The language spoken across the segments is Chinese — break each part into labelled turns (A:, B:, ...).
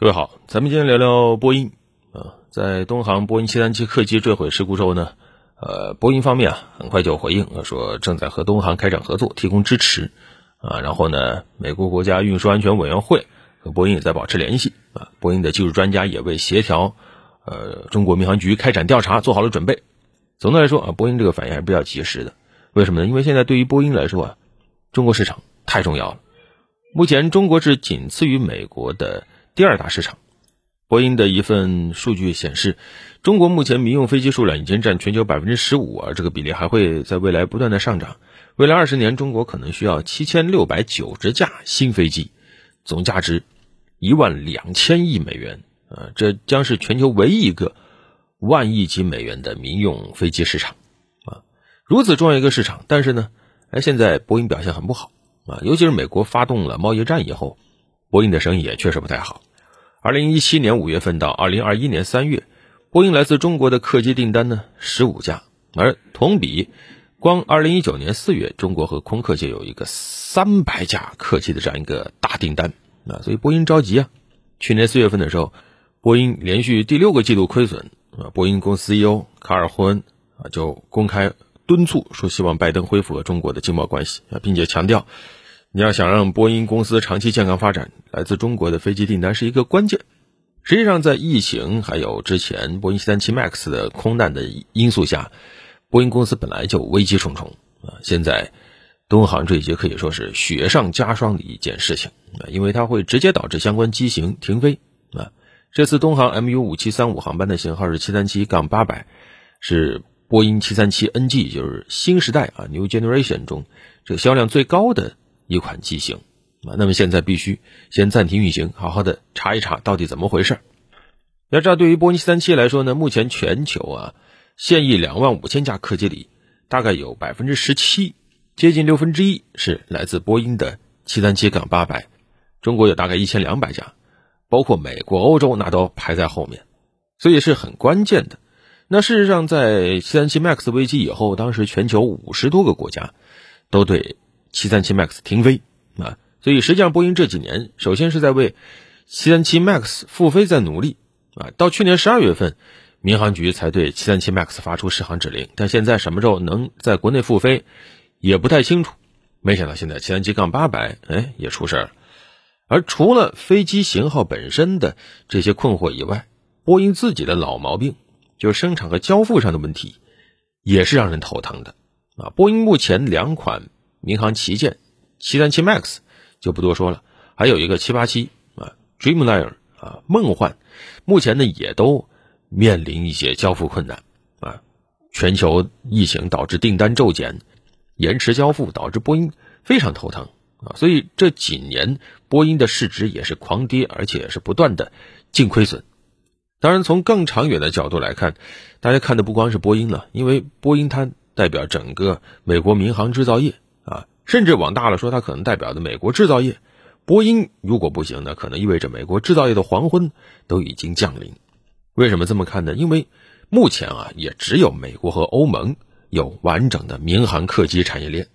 A: 各位好，咱们今天聊聊波音啊，在东航波音737客机坠毁事故之后呢，呃，波音方面啊很快就回应，说正在和东航开展合作，提供支持啊。然后呢，美国国家运输安全委员会和波音也在保持联系啊。波音的技术专家也为协调呃中国民航局开展调查做好了准备。总的来说啊，波音这个反应还是比较及时的。为什么呢？因为现在对于波音来说啊，中国市场太重要了。目前中国是仅次于美国的。第二大市场，波音的一份数据显示，中国目前民用飞机数量已经占全球百分之十五，啊这个比例还会在未来不断的上涨。未来二十年，中国可能需要七千六百九十架新飞机，总价值一万两千亿美元。啊，这将是全球唯一一个万亿级美元的民用飞机市场。啊，如此重要一个市场，但是呢，哎，现在波音表现很不好。啊，尤其是美国发动了贸易战以后。波音的生意也确实不太好。二零一七年五月份到二零二一年三月，波音来自中国的客机订单呢十五架，而同比，光二零一九年四月，中国和空客就有一个三百架客机的这样一个大订单啊，所以波音着急啊。去年四月份的时候，波音连续第六个季度亏损啊，波音公司 CEO 卡尔霍恩啊就公开敦促说，希望拜登恢复和中国的经贸关系啊，并且强调。你要想让波音公司长期健康发展，来自中国的飞机订单是一个关键。实际上，在疫情还有之前波音737 MAX 的空难的因素下，波音公司本来就危机重重啊。现在东航这一节可以说是雪上加霜的一件事情啊，因为它会直接导致相关机型停飞啊。这次东航 MU 五七三五航班的型号是737杠800，是波音737 NG，就是新时代啊 New Generation 中这个销量最高的。一款机型啊，那么现在必须先暂停运行，好好的查一查到底怎么回事。要知道，对于波音七三七来说呢，目前全球啊现役两万五千架客机里，大概有百分之十七，接近六分之一是来自波音的七三七杠八百，中国有大概一千两百架，包括美国、欧洲那都排在后面，所以是很关键的。那事实上，在七三七 MAX 危机以后，当时全球五十多个国家都对。737 MAX 停飞啊，所以实际上波音这几年首先是在为737 MAX 复飞在努力啊。到去年十二月份，民航局才对737 MAX 发出试航指令，但现在什么时候能在国内复飞也不太清楚。没想到现在737-800哎也出事了。而除了飞机型号本身的这些困惑以外，波音自己的老毛病就是生产和交付上的问题，也是让人头疼的啊。波音目前两款。民航旗舰737 MAX 就不多说了，还有一个787啊，Dreamliner 啊，梦幻，目前呢也都面临一些交付困难啊。全球疫情导致订单骤减，延迟交付导致波音非常头疼啊。所以这几年波音的市值也是狂跌，而且是不断的净亏损。当然，从更长远的角度来看，大家看的不光是波音了，因为波音它代表整个美国民航制造业。啊甚至往大了说，它可能代表的美国制造业，波音如果不行，那可能意味着美国制造业的黄昏都已经降临。为什么这么看呢？因为目前啊，也只有美国和欧盟有完整的民航客机产业链，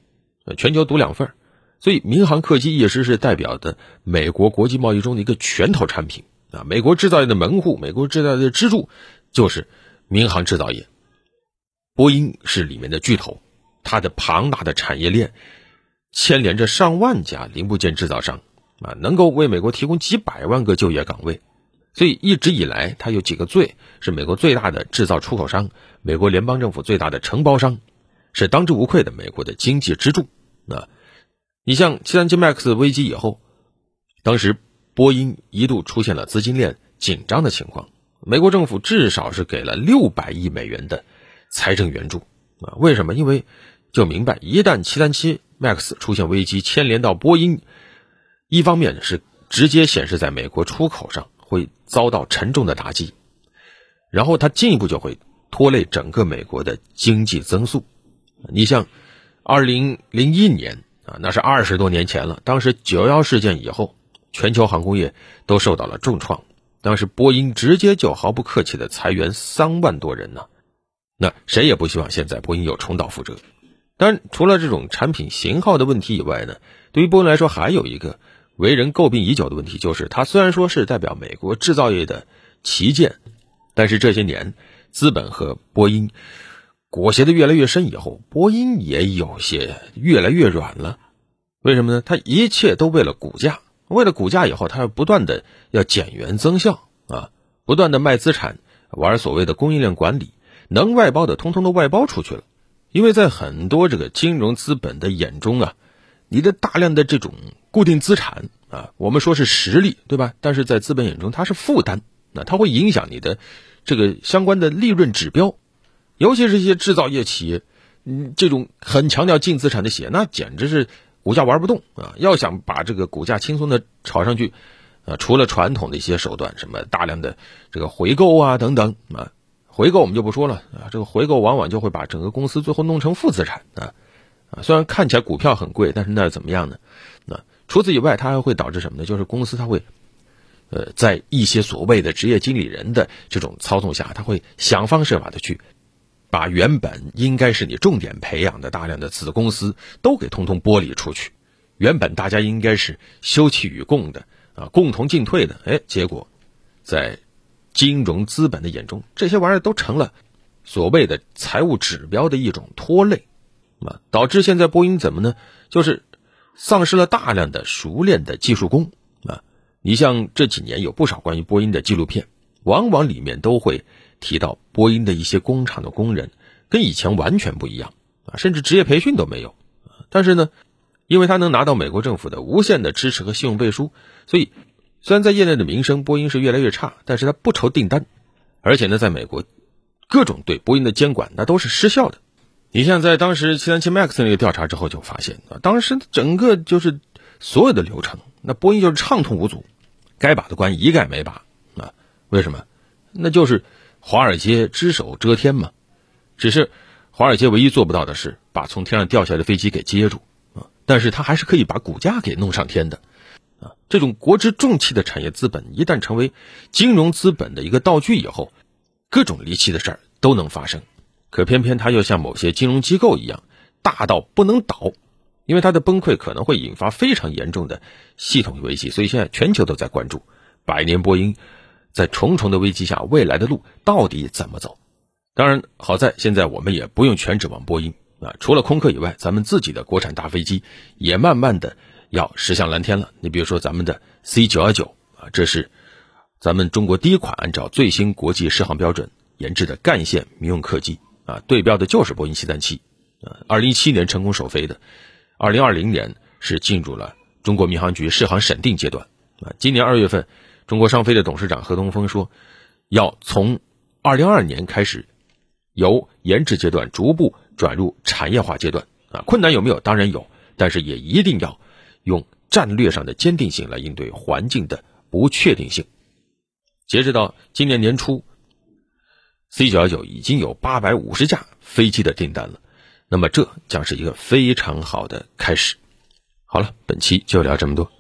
A: 全球独两份所以民航客机一直是代表的美国国际贸易中的一个拳头产品啊。美国制造业的门户，美国制造业的支柱就是民航制造业，波音是里面的巨头，它的庞大的产业链。牵连着上万家零部件制造商，啊，能够为美国提供几百万个就业岗位，所以一直以来，它有几个最是美国最大的制造出口商，美国联邦政府最大的承包商，是当之无愧的美国的经济支柱。啊，你像七三七 MAX 危机以后，当时波音一度出现了资金链紧张的情况，美国政府至少是给了六百亿美元的财政援助。啊，为什么？因为就明白一旦七三七。Max 出现危机，牵连到波音，一方面是直接显示在美国出口上会遭到沉重的打击，然后它进一步就会拖累整个美国的经济增速。你像二零零一年啊，那是二十多年前了，当时九幺事件以后，全球航空业都受到了重创，当时波音直接就毫不客气的裁员三万多人呢，那谁也不希望现在波音又重蹈覆辙。当然，除了这种产品型号的问题以外呢，对于波音来说，还有一个为人诟病已久的问题，就是它虽然说是代表美国制造业的旗舰，但是这些年资本和波音裹挟的越来越深以后，波音也有些越来越软了。为什么呢？它一切都为了股价，为了股价以后，它要不断的要减员增效啊，不断的卖资产，玩所谓的供应链管理，能外包的通通都外包出去了。因为在很多这个金融资本的眼中啊，你的大量的这种固定资产啊，我们说是实力，对吧？但是在资本眼中它是负担，那它会影响你的这个相关的利润指标，尤其是一些制造业企业，嗯，这种很强调净资产的企业，那简直是股价玩不动啊！要想把这个股价轻松的炒上去，啊，除了传统的一些手段，什么大量的这个回购啊等等啊。回购我们就不说了啊，这个回购往往就会把整个公司最后弄成负资产啊啊，虽然看起来股票很贵，但是那又怎么样呢？那除此以外，它还会导致什么呢？就是公司它会，呃，在一些所谓的职业经理人的这种操纵下，他会想方设法的去把原本应该是你重点培养的大量的子公司都给通通剥离出去，原本大家应该是休戚与共的啊，共同进退的，哎，结果在。金融资本的眼中，这些玩意儿都成了所谓的财务指标的一种拖累，啊，导致现在波音怎么呢？就是丧失了大量的熟练的技术工啊。你像这几年有不少关于波音的纪录片，往往里面都会提到波音的一些工厂的工人跟以前完全不一样啊，甚至职业培训都没有。但是呢，因为他能拿到美国政府的无限的支持和信用背书，所以。虽然在业内的名声，波音是越来越差，但是它不愁订单，而且呢，在美国，各种对波音的监管那都是失效的。你像在当时七三七 MAX 那个调查之后，就发现啊，当时整个就是所有的流程，那波音就是畅通无阻，该把的关一概没把啊。为什么？那就是华尔街只手遮天嘛。只是华尔街唯一做不到的是把从天上掉下来的飞机给接住啊，但是他还是可以把股价给弄上天的。这种国之重器的产业资本，一旦成为金融资本的一个道具以后，各种离奇的事儿都能发生。可偏偏它又像某些金融机构一样，大到不能倒，因为它的崩溃可能会引发非常严重的系统危机。所以现在全球都在关注百年波音在重重的危机下未来的路到底怎么走。当然，好在现在我们也不用全指望波音啊，除了空客以外，咱们自己的国产大飞机也慢慢的。要驶向蓝天了。你比如说咱们的 C 九幺九啊，这是咱们中国第一款按照最新国际适航标准研制的干线民用客机啊，对标的就是波音七三七啊。二零一七年成功首飞的，二零二零年是进入了中国民航局适航审定阶段啊。今年二月份，中国商飞的董事长何东风说，要从二零二二年开始，由研制阶段逐步转入产业化阶段啊。困难有没有？当然有，但是也一定要。用战略上的坚定性来应对环境的不确定性。截止到今年年初，C 九幺九已经有八百五十架飞机的订单了，那么这将是一个非常好的开始。好了，本期就聊这么多。